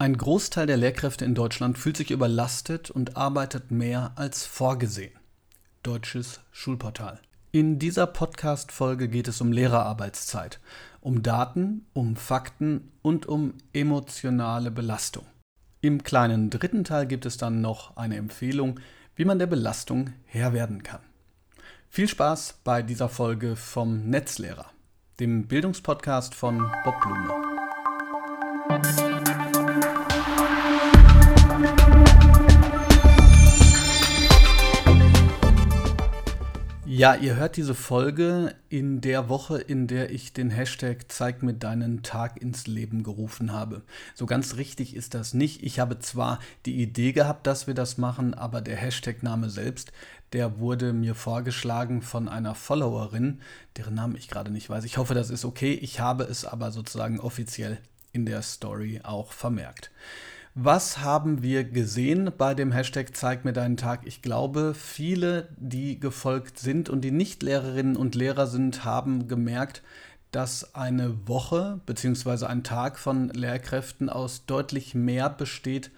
Ein Großteil der Lehrkräfte in Deutschland fühlt sich überlastet und arbeitet mehr als vorgesehen. Deutsches Schulportal. In dieser Podcast-Folge geht es um Lehrerarbeitszeit, um Daten, um Fakten und um emotionale Belastung. Im kleinen dritten Teil gibt es dann noch eine Empfehlung, wie man der Belastung Herr werden kann. Viel Spaß bei dieser Folge vom Netzlehrer, dem Bildungspodcast von Bob Blume. Ja, ihr hört diese Folge in der Woche, in der ich den Hashtag Zeig mir deinen Tag ins Leben gerufen habe. So ganz richtig ist das nicht. Ich habe zwar die Idee gehabt, dass wir das machen, aber der Hashtag-Name selbst, der wurde mir vorgeschlagen von einer Followerin, deren Namen ich gerade nicht weiß. Ich hoffe, das ist okay. Ich habe es aber sozusagen offiziell in der Story auch vermerkt. Was haben wir gesehen bei dem Hashtag Zeig mir deinen Tag? Ich glaube, viele, die gefolgt sind und die nicht Lehrerinnen und Lehrer sind, haben gemerkt, dass eine Woche bzw. ein Tag von Lehrkräften aus deutlich mehr besteht,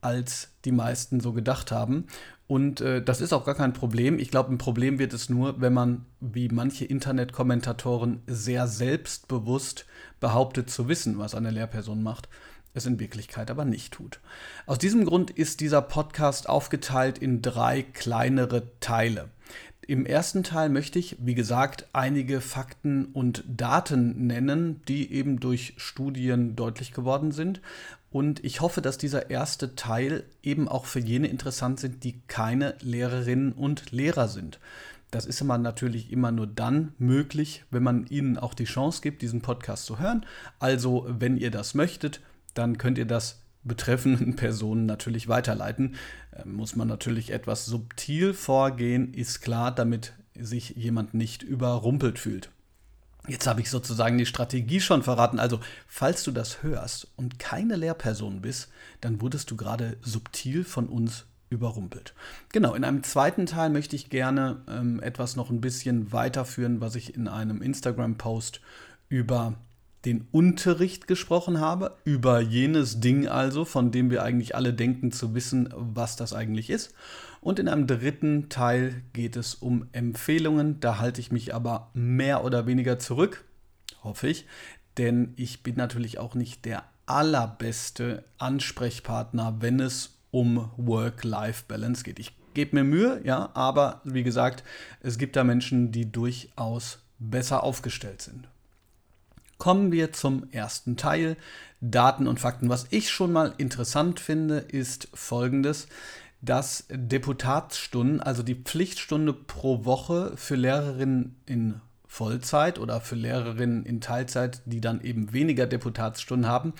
als die meisten so gedacht haben. Und äh, das ist auch gar kein Problem. Ich glaube, ein Problem wird es nur, wenn man, wie manche Internetkommentatoren, sehr selbstbewusst behauptet zu wissen, was eine Lehrperson macht es in Wirklichkeit aber nicht tut. Aus diesem Grund ist dieser Podcast aufgeteilt in drei kleinere Teile. Im ersten Teil möchte ich, wie gesagt, einige Fakten und Daten nennen, die eben durch Studien deutlich geworden sind. Und ich hoffe, dass dieser erste Teil eben auch für jene interessant sind, die keine Lehrerinnen und Lehrer sind. Das ist immer natürlich immer nur dann möglich, wenn man ihnen auch die Chance gibt, diesen Podcast zu hören. Also, wenn ihr das möchtet, dann könnt ihr das betreffenden Personen natürlich weiterleiten. Äh, muss man natürlich etwas subtil vorgehen, ist klar, damit sich jemand nicht überrumpelt fühlt. Jetzt habe ich sozusagen die Strategie schon verraten. Also, falls du das hörst und keine Lehrperson bist, dann wurdest du gerade subtil von uns überrumpelt. Genau, in einem zweiten Teil möchte ich gerne ähm, etwas noch ein bisschen weiterführen, was ich in einem Instagram-Post über den Unterricht gesprochen habe, über jenes Ding also, von dem wir eigentlich alle denken zu wissen, was das eigentlich ist. Und in einem dritten Teil geht es um Empfehlungen. Da halte ich mich aber mehr oder weniger zurück, hoffe ich, denn ich bin natürlich auch nicht der allerbeste Ansprechpartner, wenn es um Work-Life-Balance geht. Ich gebe mir Mühe, ja, aber wie gesagt, es gibt da Menschen, die durchaus besser aufgestellt sind. Kommen wir zum ersten Teil, Daten und Fakten. Was ich schon mal interessant finde, ist folgendes, dass Deputatsstunden, also die Pflichtstunde pro Woche für Lehrerinnen in Vollzeit oder für Lehrerinnen in Teilzeit, die dann eben weniger Deputatsstunden haben,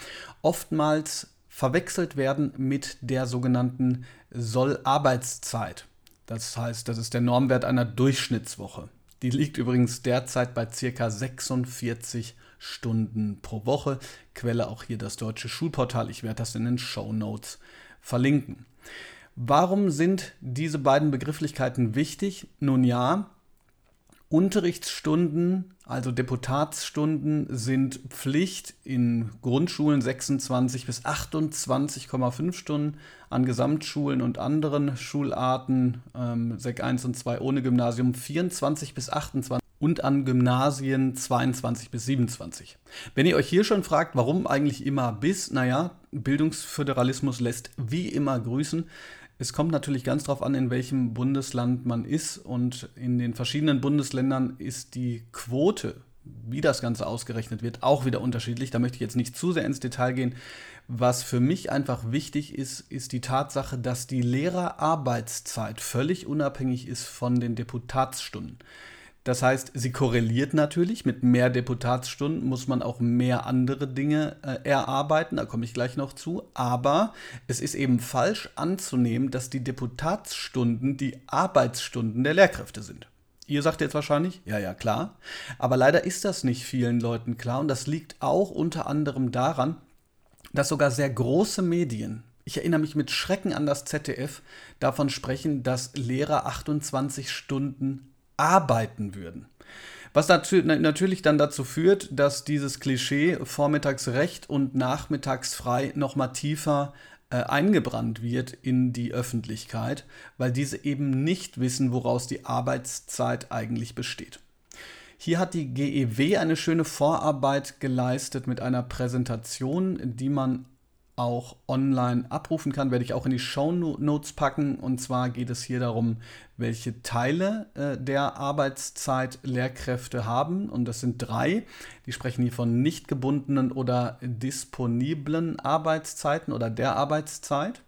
oftmals verwechselt werden mit der sogenannten Sollarbeitszeit. Das heißt, das ist der Normwert einer Durchschnittswoche. Die liegt übrigens derzeit bei ca. 46 Stunden pro Woche. Quelle auch hier das deutsche Schulportal. Ich werde das in den Show Notes verlinken. Warum sind diese beiden Begrifflichkeiten wichtig? Nun ja, Unterrichtsstunden, also Deputatsstunden, sind Pflicht in Grundschulen 26 bis 28,5 Stunden, an Gesamtschulen und anderen Schularten, ähm, Sek 1 und 2 ohne Gymnasium 24 bis 28 und an Gymnasien 22 bis 27. Wenn ihr euch hier schon fragt, warum eigentlich immer bis, naja, Bildungsföderalismus lässt wie immer grüßen. Es kommt natürlich ganz darauf an, in welchem Bundesland man ist und in den verschiedenen Bundesländern ist die Quote, wie das Ganze ausgerechnet wird, auch wieder unterschiedlich. Da möchte ich jetzt nicht zu sehr ins Detail gehen. Was für mich einfach wichtig ist, ist die Tatsache, dass die Lehrerarbeitszeit völlig unabhängig ist von den Deputatsstunden. Das heißt, sie korreliert natürlich. Mit mehr Deputatsstunden muss man auch mehr andere Dinge äh, erarbeiten. Da komme ich gleich noch zu. Aber es ist eben falsch anzunehmen, dass die Deputatsstunden die Arbeitsstunden der Lehrkräfte sind. Ihr sagt jetzt wahrscheinlich, ja, ja, klar. Aber leider ist das nicht vielen Leuten klar. Und das liegt auch unter anderem daran, dass sogar sehr große Medien, ich erinnere mich mit Schrecken an das ZDF, davon sprechen, dass Lehrer 28 Stunden arbeiten würden. Was natürlich dann dazu führt, dass dieses Klischee vormittags recht und nachmittags frei nochmal tiefer äh, eingebrannt wird in die Öffentlichkeit, weil diese eben nicht wissen, woraus die Arbeitszeit eigentlich besteht. Hier hat die GEW eine schöne Vorarbeit geleistet mit einer Präsentation, die man auch online abrufen kann, werde ich auch in die Show Notes packen. Und zwar geht es hier darum, welche Teile äh, der Arbeitszeit Lehrkräfte haben. Und das sind drei. Die sprechen hier von nicht gebundenen oder disponiblen Arbeitszeiten oder der Arbeitszeit.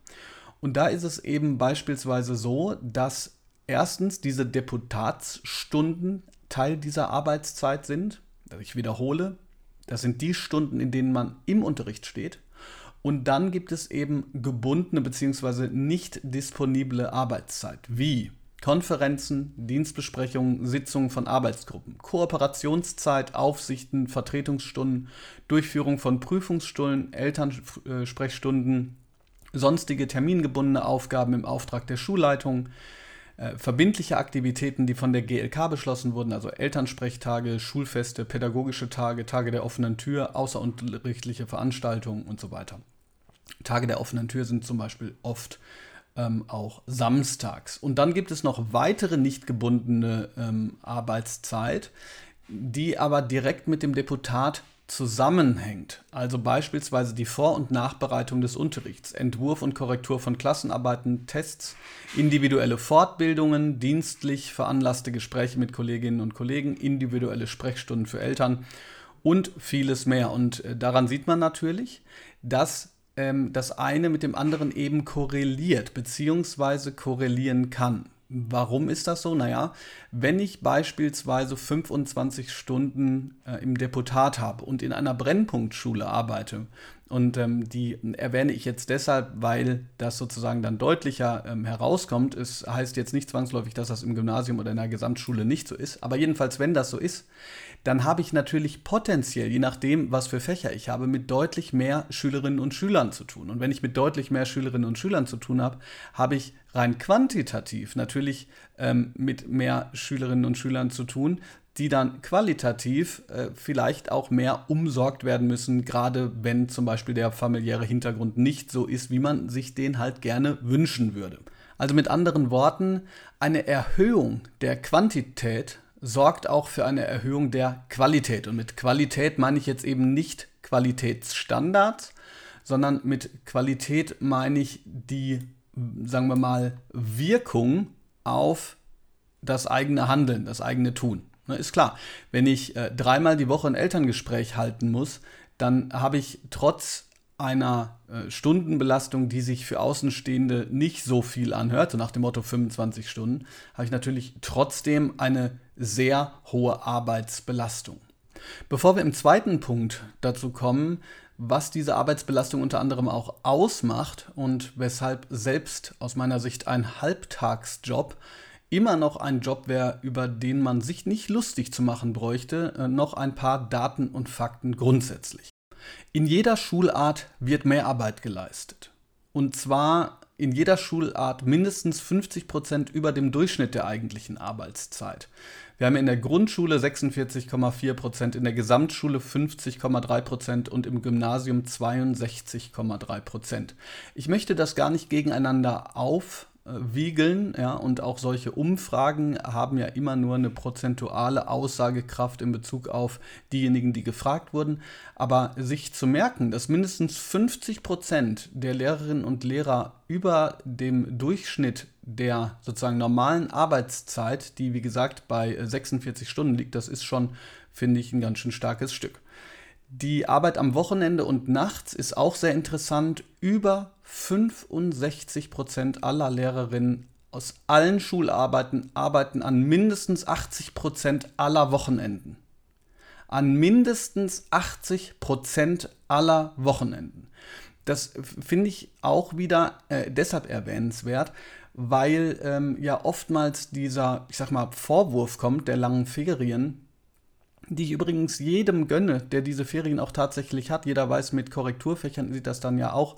Und da ist es eben beispielsweise so, dass erstens diese Deputatsstunden Teil dieser Arbeitszeit sind. Ich wiederhole, das sind die Stunden, in denen man im Unterricht steht. Und dann gibt es eben gebundene bzw. nicht disponible Arbeitszeit, wie Konferenzen, Dienstbesprechungen, Sitzungen von Arbeitsgruppen, Kooperationszeit, Aufsichten, Vertretungsstunden, Durchführung von Prüfungsstunden, Elternsprechstunden, sonstige termingebundene Aufgaben im Auftrag der Schulleitung, äh, verbindliche Aktivitäten, die von der GLK beschlossen wurden, also Elternsprechtage, Schulfeste, pädagogische Tage, Tage der offenen Tür, außerunterrichtliche Veranstaltungen und so weiter. Tage der offenen Tür sind zum Beispiel oft ähm, auch samstags. Und dann gibt es noch weitere nicht gebundene ähm, Arbeitszeit, die aber direkt mit dem Deputat zusammenhängt, also beispielsweise die Vor- und Nachbereitung des Unterrichts, Entwurf und Korrektur von Klassenarbeiten, Tests, individuelle Fortbildungen, dienstlich veranlasste Gespräche mit Kolleginnen und Kollegen, individuelle Sprechstunden für Eltern und vieles mehr. Und äh, daran sieht man natürlich, dass ähm, das eine mit dem anderen eben korreliert, beziehungsweise korrelieren kann. Warum ist das so? Naja, wenn ich beispielsweise 25 Stunden äh, im Deputat habe und in einer Brennpunktschule arbeite, und ähm, die erwähne ich jetzt deshalb, weil das sozusagen dann deutlicher ähm, herauskommt. Es heißt jetzt nicht zwangsläufig, dass das im Gymnasium oder in der Gesamtschule nicht so ist, aber jedenfalls, wenn das so ist, dann habe ich natürlich potenziell, je nachdem, was für Fächer ich habe, mit deutlich mehr Schülerinnen und Schülern zu tun. Und wenn ich mit deutlich mehr Schülerinnen und Schülern zu tun habe, habe ich rein quantitativ natürlich ähm, mit mehr Schülerinnen und Schülern zu tun, die dann qualitativ äh, vielleicht auch mehr umsorgt werden müssen, gerade wenn zum Beispiel der familiäre Hintergrund nicht so ist, wie man sich den halt gerne wünschen würde. Also mit anderen Worten, eine Erhöhung der Quantität sorgt auch für eine Erhöhung der Qualität. Und mit Qualität meine ich jetzt eben nicht Qualitätsstandards, sondern mit Qualität meine ich die, sagen wir mal, Wirkung auf das eigene Handeln, das eigene Tun. Ne, ist klar, wenn ich äh, dreimal die Woche ein Elterngespräch halten muss, dann habe ich trotz einer äh, Stundenbelastung, die sich für Außenstehende nicht so viel anhört, so nach dem Motto 25 Stunden, habe ich natürlich trotzdem eine sehr hohe Arbeitsbelastung. Bevor wir im zweiten Punkt dazu kommen, was diese Arbeitsbelastung unter anderem auch ausmacht und weshalb selbst aus meiner Sicht ein Halbtagsjob immer noch ein Job wäre, über den man sich nicht lustig zu machen bräuchte, äh, noch ein paar Daten und Fakten grundsätzlich. In jeder Schulart wird Mehrarbeit geleistet. Und zwar in jeder Schulart mindestens 50 Prozent über dem Durchschnitt der eigentlichen Arbeitszeit. Wir haben in der Grundschule 46,4 Prozent, in der Gesamtschule 50,3 Prozent und im Gymnasium 62,3 Prozent. Ich möchte das gar nicht gegeneinander auf wiegeln, ja, und auch solche Umfragen haben ja immer nur eine prozentuale Aussagekraft in Bezug auf diejenigen, die gefragt wurden. Aber sich zu merken, dass mindestens 50 Prozent der Lehrerinnen und Lehrer über dem Durchschnitt der sozusagen normalen Arbeitszeit, die wie gesagt bei 46 Stunden liegt, das ist schon, finde ich, ein ganz schön starkes Stück. Die Arbeit am Wochenende und nachts ist auch sehr interessant. Über 65 Prozent aller Lehrerinnen aus allen Schularbeiten arbeiten an mindestens 80 Prozent aller Wochenenden. An mindestens 80 Prozent aller Wochenenden. Das finde ich auch wieder äh, deshalb erwähnenswert, weil ähm, ja oftmals dieser, ich sag mal, Vorwurf kommt der langen Ferien, die ich übrigens jedem gönne, der diese Ferien auch tatsächlich hat. Jeder weiß, mit Korrekturfächern sieht das dann ja auch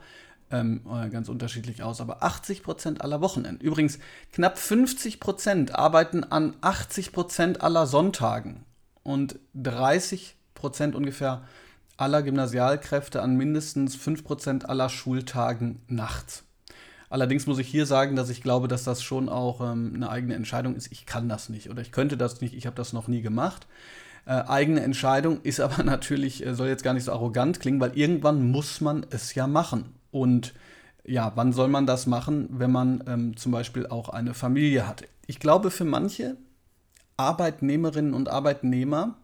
ähm, äh, ganz unterschiedlich aus. Aber 80 Prozent aller Wochenenden. Übrigens, knapp 50 Prozent arbeiten an 80 Prozent aller Sonntagen. und 30 Prozent ungefähr aller Gymnasialkräfte an mindestens 5 Prozent aller Schultagen nachts. Allerdings muss ich hier sagen, dass ich glaube, dass das schon auch ähm, eine eigene Entscheidung ist. Ich kann das nicht oder ich könnte das nicht, ich habe das noch nie gemacht. Äh, eigene Entscheidung ist aber natürlich, äh, soll jetzt gar nicht so arrogant klingen, weil irgendwann muss man es ja machen. Und ja, wann soll man das machen, wenn man ähm, zum Beispiel auch eine Familie hat? Ich glaube, für manche Arbeitnehmerinnen und Arbeitnehmer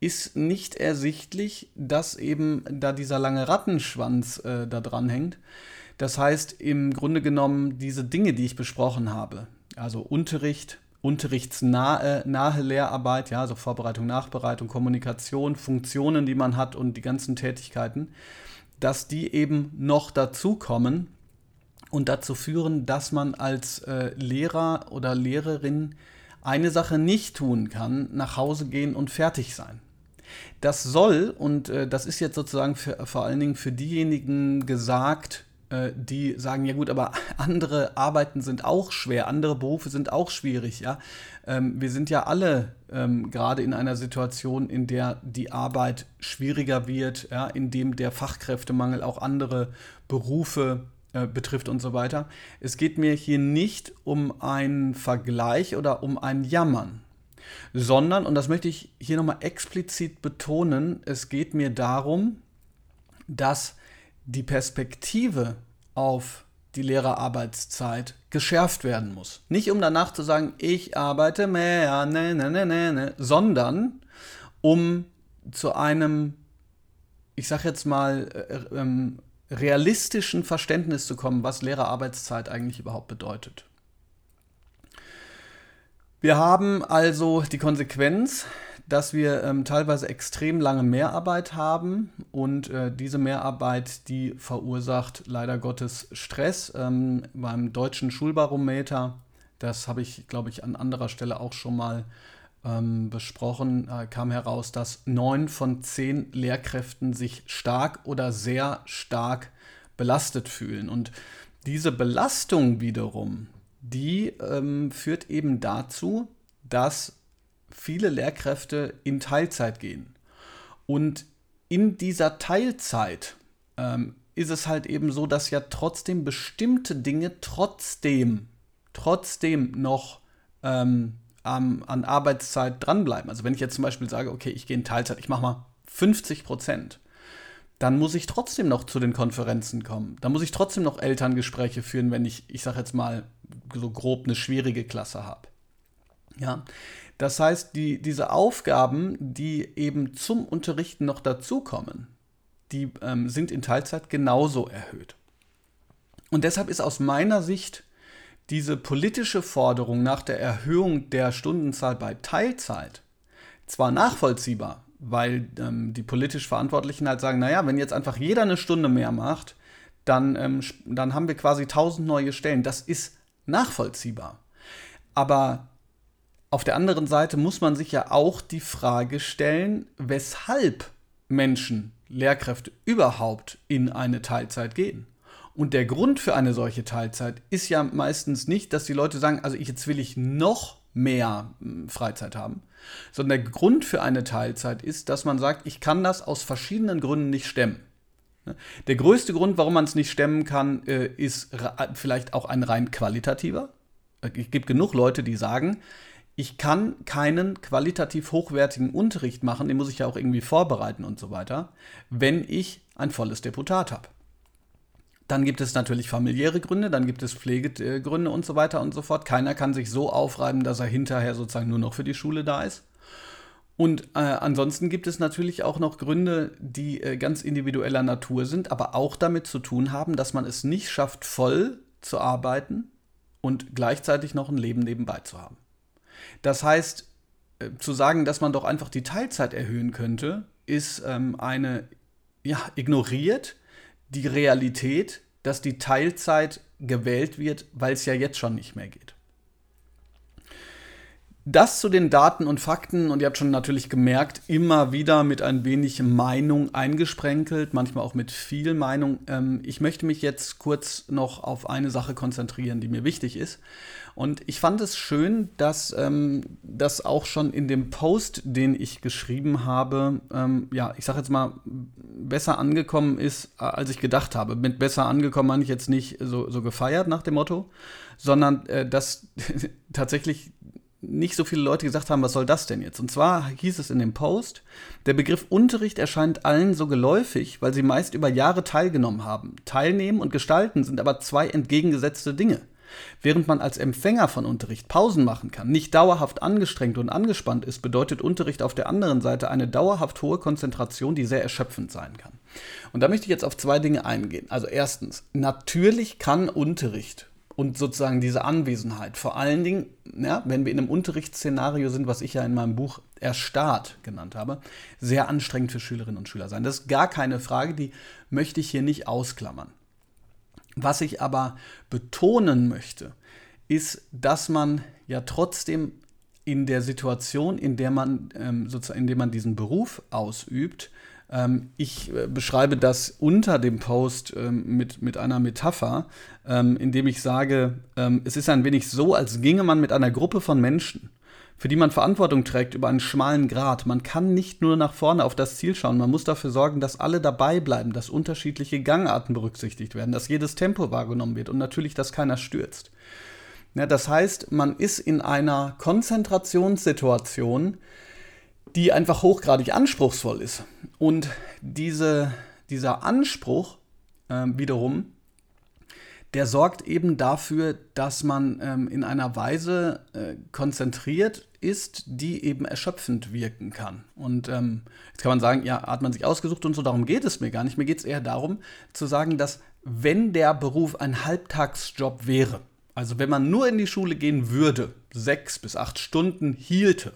ist nicht ersichtlich, dass eben da dieser lange Rattenschwanz äh, da dran hängt. Das heißt, im Grunde genommen diese Dinge, die ich besprochen habe, also Unterricht, unterrichtsnahe nahe Lehrarbeit, ja, also Vorbereitung, Nachbereitung, Kommunikation, Funktionen, die man hat und die ganzen Tätigkeiten, dass die eben noch dazukommen und dazu führen, dass man als äh, Lehrer oder Lehrerin eine Sache nicht tun kann, nach Hause gehen und fertig sein. Das soll, und äh, das ist jetzt sozusagen für, vor allen Dingen für diejenigen gesagt, die sagen, ja gut, aber andere Arbeiten sind auch schwer, andere Berufe sind auch schwierig, ja. Ähm, wir sind ja alle ähm, gerade in einer Situation, in der die Arbeit schwieriger wird, ja, in dem der Fachkräftemangel auch andere Berufe äh, betrifft und so weiter. Es geht mir hier nicht um einen Vergleich oder um ein Jammern, sondern, und das möchte ich hier nochmal explizit betonen, es geht mir darum, dass die Perspektive auf die Lehrerarbeitszeit geschärft werden muss. Nicht um danach zu sagen, ich arbeite mehr, ne, ne, ne, ne, ne, sondern um zu einem, ich sag jetzt mal, äh, ähm, realistischen Verständnis zu kommen, was Lehrerarbeitszeit eigentlich überhaupt bedeutet. Wir haben also die Konsequenz, dass wir ähm, teilweise extrem lange Mehrarbeit haben und äh, diese Mehrarbeit, die verursacht leider Gottes Stress. Ähm, beim deutschen Schulbarometer, das habe ich, glaube ich, an anderer Stelle auch schon mal ähm, besprochen, äh, kam heraus, dass neun von zehn Lehrkräften sich stark oder sehr stark belastet fühlen. Und diese Belastung wiederum, die ähm, führt eben dazu, dass viele Lehrkräfte in Teilzeit gehen. Und in dieser Teilzeit ähm, ist es halt eben so, dass ja trotzdem bestimmte Dinge trotzdem, trotzdem noch ähm, an, an Arbeitszeit dranbleiben. Also wenn ich jetzt zum Beispiel sage, okay, ich gehe in Teilzeit, ich mache mal 50 Prozent, dann muss ich trotzdem noch zu den Konferenzen kommen. Dann muss ich trotzdem noch Elterngespräche führen, wenn ich, ich sage jetzt mal, so grob eine schwierige Klasse habe. Ja, das heißt, die, diese Aufgaben, die eben zum Unterrichten noch dazukommen, die ähm, sind in Teilzeit genauso erhöht. Und deshalb ist aus meiner Sicht diese politische Forderung nach der Erhöhung der Stundenzahl bei Teilzeit zwar nachvollziehbar, weil ähm, die politisch Verantwortlichen halt sagen, naja, wenn jetzt einfach jeder eine Stunde mehr macht, dann, ähm, dann haben wir quasi tausend neue Stellen. Das ist nachvollziehbar. Aber auf der anderen Seite muss man sich ja auch die Frage stellen, weshalb Menschen, Lehrkräfte überhaupt in eine Teilzeit gehen. Und der Grund für eine solche Teilzeit ist ja meistens nicht, dass die Leute sagen, also jetzt will ich noch mehr hm, Freizeit haben, sondern der Grund für eine Teilzeit ist, dass man sagt, ich kann das aus verschiedenen Gründen nicht stemmen. Ne? Der größte Grund, warum man es nicht stemmen kann, äh, ist vielleicht auch ein rein qualitativer. Es gibt genug Leute, die sagen, ich kann keinen qualitativ hochwertigen Unterricht machen, den muss ich ja auch irgendwie vorbereiten und so weiter, wenn ich ein volles Deputat habe. Dann gibt es natürlich familiäre Gründe, dann gibt es Pflegegründe und so weiter und so fort. Keiner kann sich so aufreiben, dass er hinterher sozusagen nur noch für die Schule da ist. Und äh, ansonsten gibt es natürlich auch noch Gründe, die äh, ganz individueller Natur sind, aber auch damit zu tun haben, dass man es nicht schafft, voll zu arbeiten und gleichzeitig noch ein Leben nebenbei zu haben. Das heißt, äh, zu sagen, dass man doch einfach die Teilzeit erhöhen könnte, ist ähm, eine, ja, ignoriert die Realität, dass die Teilzeit gewählt wird, weil es ja jetzt schon nicht mehr geht. Das zu den Daten und Fakten und ihr habt schon natürlich gemerkt, immer wieder mit ein wenig Meinung eingesprenkelt, manchmal auch mit viel Meinung. Ähm, ich möchte mich jetzt kurz noch auf eine Sache konzentrieren, die mir wichtig ist. Und ich fand es schön, dass ähm, das auch schon in dem Post, den ich geschrieben habe, ähm, ja, ich sage jetzt mal, besser angekommen ist, äh, als ich gedacht habe. Mit besser angekommen meine ich jetzt nicht so, so gefeiert nach dem Motto, sondern äh, dass tatsächlich nicht so viele Leute gesagt haben, was soll das denn jetzt? Und zwar hieß es in dem Post, der Begriff Unterricht erscheint allen so geläufig, weil sie meist über Jahre teilgenommen haben. Teilnehmen und gestalten sind aber zwei entgegengesetzte Dinge. Während man als Empfänger von Unterricht Pausen machen kann, nicht dauerhaft angestrengt und angespannt ist, bedeutet Unterricht auf der anderen Seite eine dauerhaft hohe Konzentration, die sehr erschöpfend sein kann. Und da möchte ich jetzt auf zwei Dinge eingehen. Also erstens, natürlich kann Unterricht und sozusagen diese Anwesenheit. Vor allen Dingen, ja, wenn wir in einem Unterrichtsszenario sind, was ich ja in meinem Buch Erstarrt genannt habe, sehr anstrengend für Schülerinnen und Schüler sein. Das ist gar keine Frage, die möchte ich hier nicht ausklammern. Was ich aber betonen möchte, ist, dass man ja trotzdem in der Situation, in der man ähm, sozusagen, in der man diesen Beruf ausübt, ähm, ich äh, beschreibe das unter dem Post ähm, mit, mit einer Metapher, ähm, indem ich sage, ähm, es ist ein wenig so, als ginge man mit einer Gruppe von Menschen, für die man Verantwortung trägt über einen schmalen Grat. Man kann nicht nur nach vorne auf das Ziel schauen, man muss dafür sorgen, dass alle dabei bleiben, dass unterschiedliche Gangarten berücksichtigt werden, dass jedes Tempo wahrgenommen wird und natürlich, dass keiner stürzt. Ja, das heißt, man ist in einer Konzentrationssituation, die einfach hochgradig anspruchsvoll ist. Und diese, dieser Anspruch äh, wiederum, der sorgt eben dafür, dass man ähm, in einer Weise äh, konzentriert ist, die eben erschöpfend wirken kann. Und ähm, jetzt kann man sagen, ja, hat man sich ausgesucht und so, darum geht es mir gar nicht. Mir geht es eher darum, zu sagen, dass wenn der Beruf ein Halbtagsjob wäre, also wenn man nur in die Schule gehen würde, sechs bis acht Stunden hielte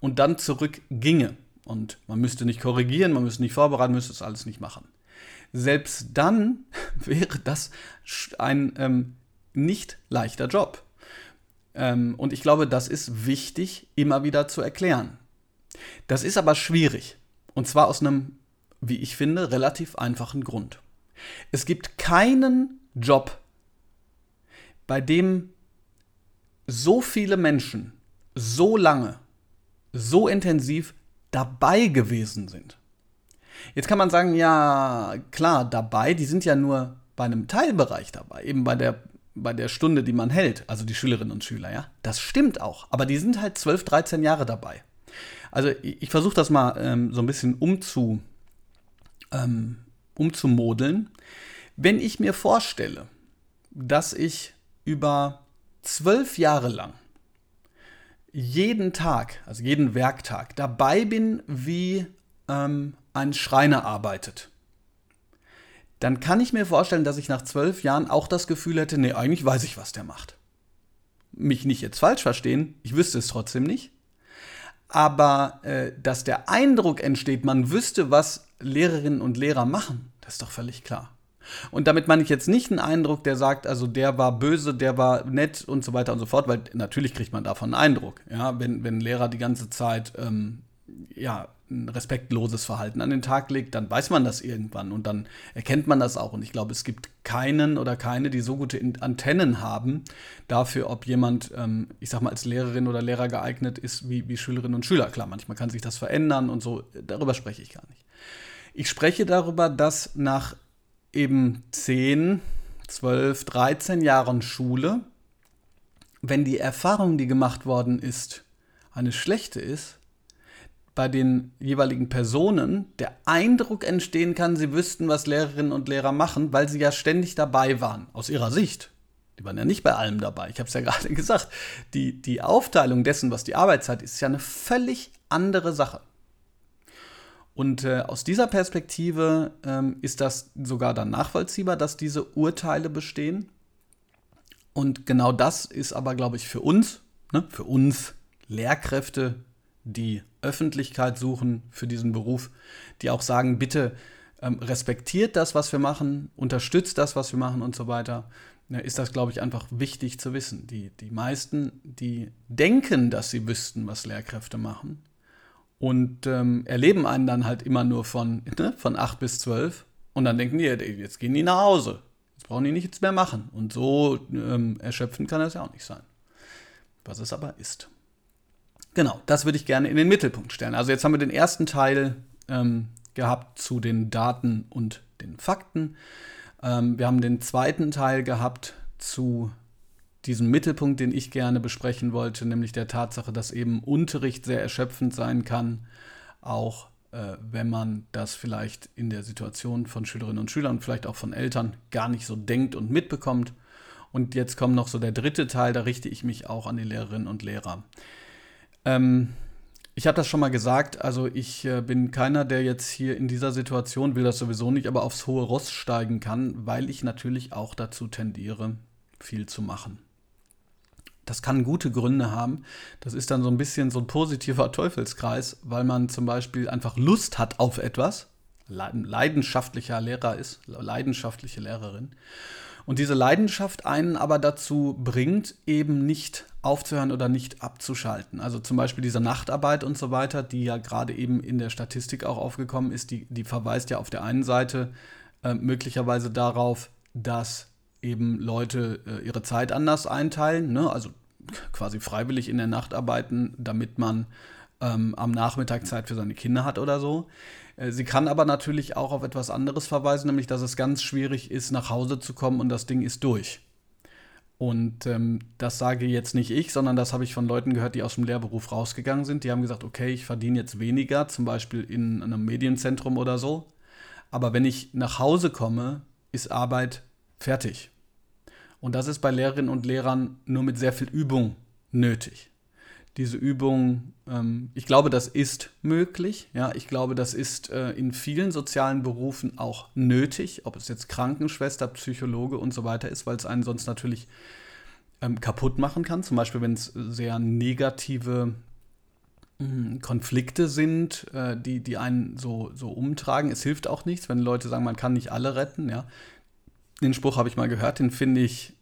und dann zurück ginge. Und man müsste nicht korrigieren, man müsste nicht vorbereiten, müsste es alles nicht machen. Selbst dann wäre das ein ähm, nicht leichter Job. Ähm, und ich glaube, das ist wichtig, immer wieder zu erklären. Das ist aber schwierig. Und zwar aus einem, wie ich finde, relativ einfachen Grund. Es gibt keinen Job, bei dem so viele Menschen so lange so intensiv dabei gewesen sind. Jetzt kann man sagen, ja, klar, dabei, die sind ja nur bei einem Teilbereich dabei, eben bei der, bei der Stunde, die man hält, also die Schülerinnen und Schüler, ja. Das stimmt auch, aber die sind halt 12, 13 Jahre dabei. Also ich, ich versuche das mal ähm, so ein bisschen umzu, ähm, umzumodeln. Wenn ich mir vorstelle, dass ich über zwölf Jahre lang jeden Tag, also jeden Werktag, dabei bin, wie ähm, ein Schreiner arbeitet, dann kann ich mir vorstellen, dass ich nach zwölf Jahren auch das Gefühl hätte, nee, eigentlich weiß ich, was der macht. Mich nicht jetzt falsch verstehen, ich wüsste es trotzdem nicht. Aber äh, dass der Eindruck entsteht, man wüsste, was Lehrerinnen und Lehrer machen, das ist doch völlig klar. Und damit meine ich jetzt nicht einen Eindruck, der sagt, also der war böse, der war nett und so weiter und so fort, weil natürlich kriegt man davon einen Eindruck. Ja, wenn, wenn ein Lehrer die ganze Zeit ähm, ja, ein respektloses Verhalten an den Tag legt, dann weiß man das irgendwann und dann erkennt man das auch. Und ich glaube, es gibt keinen oder keine, die so gute Antennen haben dafür, ob jemand, ähm, ich sag mal, als Lehrerin oder Lehrer geeignet ist wie, wie Schülerinnen und Schüler. Klar, manchmal kann sich das verändern und so, darüber spreche ich gar nicht. Ich spreche darüber, dass nach eben 10, 12, 13 Jahren Schule, wenn die Erfahrung, die gemacht worden ist, eine schlechte ist, bei den jeweiligen Personen der Eindruck entstehen kann, sie wüssten, was Lehrerinnen und Lehrer machen, weil sie ja ständig dabei waren, aus ihrer Sicht. Die waren ja nicht bei allem dabei. Ich habe es ja gerade gesagt. Die, die Aufteilung dessen, was die Arbeitszeit ist, ist ja eine völlig andere Sache. Und äh, aus dieser Perspektive ähm, ist das sogar dann nachvollziehbar, dass diese Urteile bestehen. Und genau das ist aber, glaube ich, für uns, ne, für uns Lehrkräfte, die Öffentlichkeit suchen für diesen Beruf, die auch sagen, bitte ähm, respektiert das, was wir machen, unterstützt das, was wir machen und so weiter. ist das, glaube ich, einfach wichtig zu wissen. Die, die meisten, die denken, dass sie wüssten, was Lehrkräfte machen und ähm, erleben einen dann halt immer nur von, ne, von 8 bis 12 und dann denken die, jetzt gehen die nach Hause. Jetzt brauchen die nichts mehr machen. Und so ähm, erschöpfend kann das ja auch nicht sein. Was es aber ist. Genau, das würde ich gerne in den Mittelpunkt stellen. Also jetzt haben wir den ersten Teil ähm, gehabt zu den Daten und den Fakten. Ähm, wir haben den zweiten Teil gehabt zu diesem Mittelpunkt, den ich gerne besprechen wollte, nämlich der Tatsache, dass eben Unterricht sehr erschöpfend sein kann, auch äh, wenn man das vielleicht in der Situation von Schülerinnen und Schülern, vielleicht auch von Eltern gar nicht so denkt und mitbekommt. Und jetzt kommt noch so der dritte Teil, da richte ich mich auch an die Lehrerinnen und Lehrer. Ähm, ich habe das schon mal gesagt, also ich äh, bin keiner, der jetzt hier in dieser Situation, will das sowieso nicht, aber aufs hohe Ross steigen kann, weil ich natürlich auch dazu tendiere, viel zu machen. Das kann gute Gründe haben. Das ist dann so ein bisschen so ein positiver Teufelskreis, weil man zum Beispiel einfach Lust hat auf etwas, leidenschaftlicher Lehrer ist, leidenschaftliche Lehrerin und diese Leidenschaft einen aber dazu bringt, eben nicht aufzuhören oder nicht abzuschalten. Also zum Beispiel diese Nachtarbeit und so weiter, die ja gerade eben in der Statistik auch aufgekommen ist, die, die verweist ja auf der einen Seite äh, möglicherweise darauf, dass eben Leute äh, ihre Zeit anders einteilen, ne? also quasi freiwillig in der Nacht arbeiten, damit man ähm, am Nachmittag Zeit für seine Kinder hat oder so. Äh, sie kann aber natürlich auch auf etwas anderes verweisen, nämlich dass es ganz schwierig ist, nach Hause zu kommen und das Ding ist durch. Und ähm, das sage jetzt nicht ich, sondern das habe ich von Leuten gehört, die aus dem Lehrberuf rausgegangen sind. Die haben gesagt, okay, ich verdiene jetzt weniger, zum Beispiel in einem Medienzentrum oder so. Aber wenn ich nach Hause komme, ist Arbeit fertig. Und das ist bei Lehrerinnen und Lehrern nur mit sehr viel Übung nötig diese Übung, ähm, ich glaube, das ist möglich. Ja, ich glaube, das ist äh, in vielen sozialen Berufen auch nötig, ob es jetzt Krankenschwester, Psychologe und so weiter ist, weil es einen sonst natürlich ähm, kaputt machen kann. Zum Beispiel, wenn es sehr negative hm, Konflikte sind, äh, die, die einen so, so umtragen. Es hilft auch nichts, wenn Leute sagen, man kann nicht alle retten. Ja. Den Spruch habe ich mal gehört, den finde ich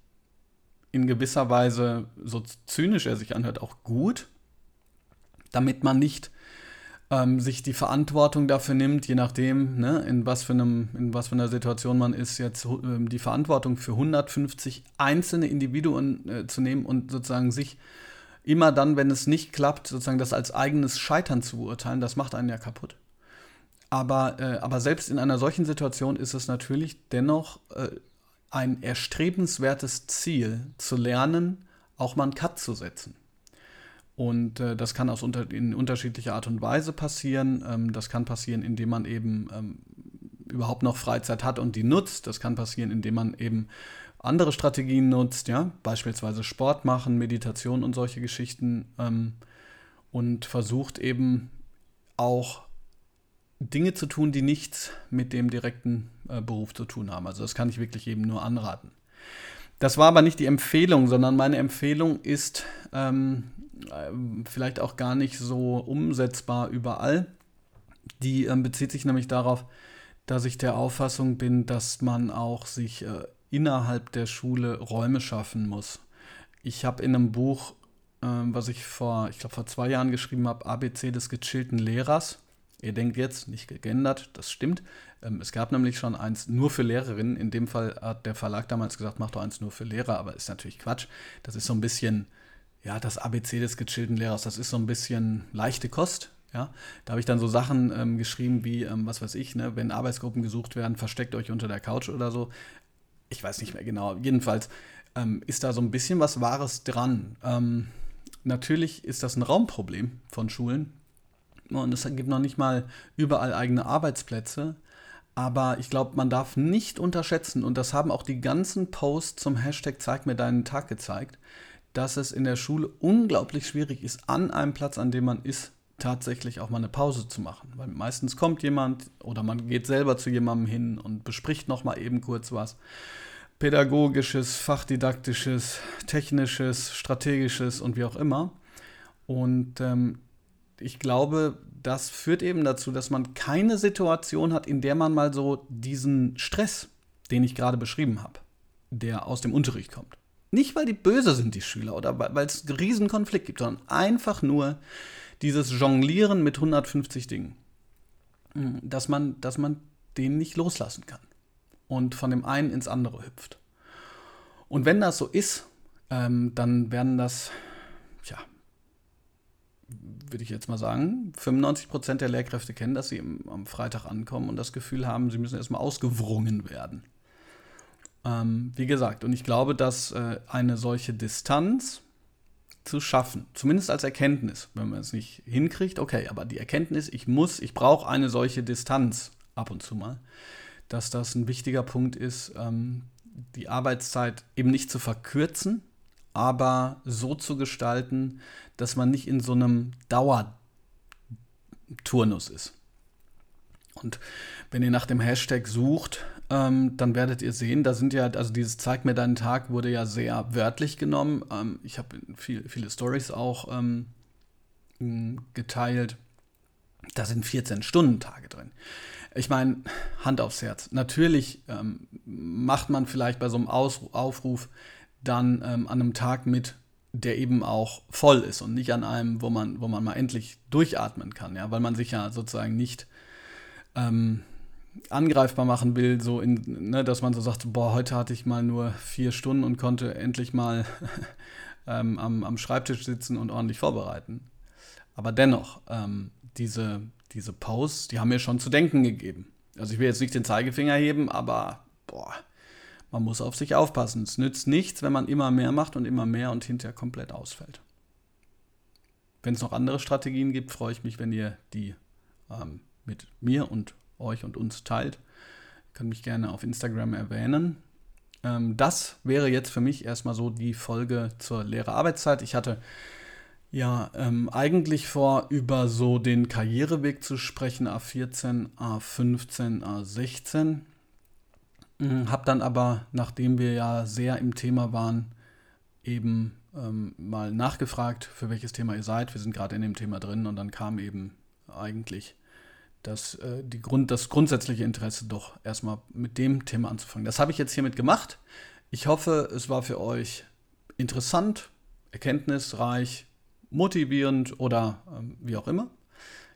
in gewisser Weise, so zynisch er sich anhört, auch gut, damit man nicht ähm, sich die Verantwortung dafür nimmt, je nachdem, ne, in, was für einem, in was für einer Situation man ist, jetzt äh, die Verantwortung für 150 einzelne Individuen äh, zu nehmen und sozusagen sich immer dann, wenn es nicht klappt, sozusagen das als eigenes Scheitern zu beurteilen, das macht einen ja kaputt. Aber, äh, aber selbst in einer solchen Situation ist es natürlich dennoch äh, ein erstrebenswertes Ziel, zu lernen, auch mal einen Cut zu setzen. Und äh, das kann aus unter, in unterschiedlicher Art und Weise passieren. Ähm, das kann passieren, indem man eben ähm, überhaupt noch Freizeit hat und die nutzt. Das kann passieren, indem man eben andere Strategien nutzt, ja, beispielsweise Sport machen, Meditation und solche Geschichten ähm, und versucht eben auch Dinge zu tun, die nichts mit dem direkten äh, Beruf zu tun haben. Also das kann ich wirklich eben nur anraten. Das war aber nicht die Empfehlung, sondern meine Empfehlung ist ähm, äh, vielleicht auch gar nicht so umsetzbar überall. Die ähm, bezieht sich nämlich darauf, dass ich der Auffassung bin, dass man auch sich äh, innerhalb der Schule Räume schaffen muss. Ich habe in einem Buch, äh, was ich vor, ich glaube vor zwei Jahren geschrieben habe, ABC des gechillten Lehrers, Ihr denkt jetzt, nicht geändert, das stimmt. Ähm, es gab nämlich schon eins nur für Lehrerinnen. In dem Fall hat der Verlag damals gesagt, mach doch eins nur für Lehrer, aber ist natürlich Quatsch. Das ist so ein bisschen, ja, das ABC des gechillten Lehrers, das ist so ein bisschen leichte Kost. Ja, da habe ich dann so Sachen ähm, geschrieben wie, ähm, was weiß ich, ne, wenn Arbeitsgruppen gesucht werden, versteckt euch unter der Couch oder so. Ich weiß nicht mehr genau. Jedenfalls ähm, ist da so ein bisschen was Wahres dran. Ähm, natürlich ist das ein Raumproblem von Schulen, und es gibt noch nicht mal überall eigene Arbeitsplätze. Aber ich glaube, man darf nicht unterschätzen, und das haben auch die ganzen Posts zum Hashtag Zeig mir deinen Tag gezeigt, dass es in der Schule unglaublich schwierig ist, an einem Platz, an dem man ist, tatsächlich auch mal eine Pause zu machen. Weil meistens kommt jemand oder man geht selber zu jemandem hin und bespricht noch mal eben kurz was. Pädagogisches, fachdidaktisches, technisches, strategisches und wie auch immer. Und ähm, ich glaube, das führt eben dazu, dass man keine Situation hat, in der man mal so diesen Stress, den ich gerade beschrieben habe, der aus dem Unterricht kommt. Nicht, weil die böse sind, die Schüler, oder weil es einen riesen Konflikt gibt, sondern einfach nur dieses Jonglieren mit 150 Dingen. Hm, dass man, dass man den nicht loslassen kann und von dem einen ins andere hüpft. Und wenn das so ist, ähm, dann werden das, ja, würde ich jetzt mal sagen, 95 Prozent der Lehrkräfte kennen, dass sie am Freitag ankommen und das Gefühl haben, sie müssen erstmal ausgewrungen werden. Ähm, wie gesagt, und ich glaube, dass äh, eine solche Distanz zu schaffen, zumindest als Erkenntnis, wenn man es nicht hinkriegt, okay, aber die Erkenntnis, ich muss, ich brauche eine solche Distanz ab und zu mal, dass das ein wichtiger Punkt ist, ähm, die Arbeitszeit eben nicht zu verkürzen, aber so zu gestalten, dass man nicht in so einem Dauerturnus ist. Und wenn ihr nach dem Hashtag sucht, ähm, dann werdet ihr sehen, da sind ja, also dieses Zeig mir deinen Tag wurde ja sehr wörtlich genommen. Ähm, ich habe viel, viele Stories auch ähm, geteilt. Da sind 14-Stunden-Tage drin. Ich meine, Hand aufs Herz. Natürlich ähm, macht man vielleicht bei so einem Aus Aufruf dann ähm, an einem Tag mit, der eben auch voll ist und nicht an einem, wo man, wo man mal endlich durchatmen kann, ja, weil man sich ja sozusagen nicht ähm, angreifbar machen will, so in, ne, dass man so sagt, boah, heute hatte ich mal nur vier Stunden und konnte endlich mal ähm, am, am Schreibtisch sitzen und ordentlich vorbereiten. Aber dennoch, ähm, diese, diese Posts, die haben mir schon zu denken gegeben. Also ich will jetzt nicht den Zeigefinger heben, aber boah, man muss auf sich aufpassen. Es nützt nichts, wenn man immer mehr macht und immer mehr und hinterher komplett ausfällt. Wenn es noch andere Strategien gibt, freue ich mich, wenn ihr die ähm, mit mir und euch und uns teilt. Ihr könnt mich gerne auf Instagram erwähnen. Ähm, das wäre jetzt für mich erstmal so die Folge zur Lehrerarbeitszeit. Ich hatte ja ähm, eigentlich vor, über so den Karriereweg zu sprechen, A14, A15, A16. Mhm, hab dann aber, nachdem wir ja sehr im Thema waren, eben ähm, mal nachgefragt, für welches Thema ihr seid. Wir sind gerade in dem Thema drin und dann kam eben eigentlich das, äh, die Grund, das grundsätzliche Interesse doch erstmal mit dem Thema anzufangen. Das habe ich jetzt hiermit gemacht. Ich hoffe, es war für euch interessant, erkenntnisreich, motivierend oder ähm, wie auch immer.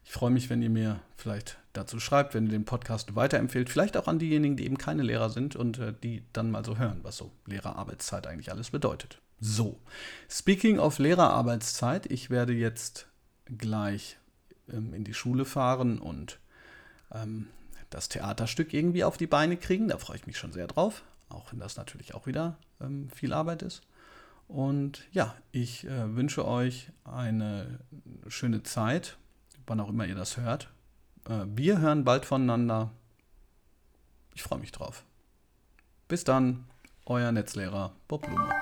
Ich freue mich, wenn ihr mir vielleicht dazu schreibt, wenn ihr den Podcast weiterempfehlt. Vielleicht auch an diejenigen, die eben keine Lehrer sind und äh, die dann mal so hören, was so Lehrerarbeitszeit eigentlich alles bedeutet. So, speaking of Lehrerarbeitszeit, ich werde jetzt gleich ähm, in die Schule fahren und ähm, das Theaterstück irgendwie auf die Beine kriegen. Da freue ich mich schon sehr drauf, auch wenn das natürlich auch wieder ähm, viel Arbeit ist. Und ja, ich äh, wünsche euch eine schöne Zeit, wann auch immer ihr das hört. Äh, wir hören bald voneinander. Ich freue mich drauf. Bis dann, euer Netzlehrer Bob Blume.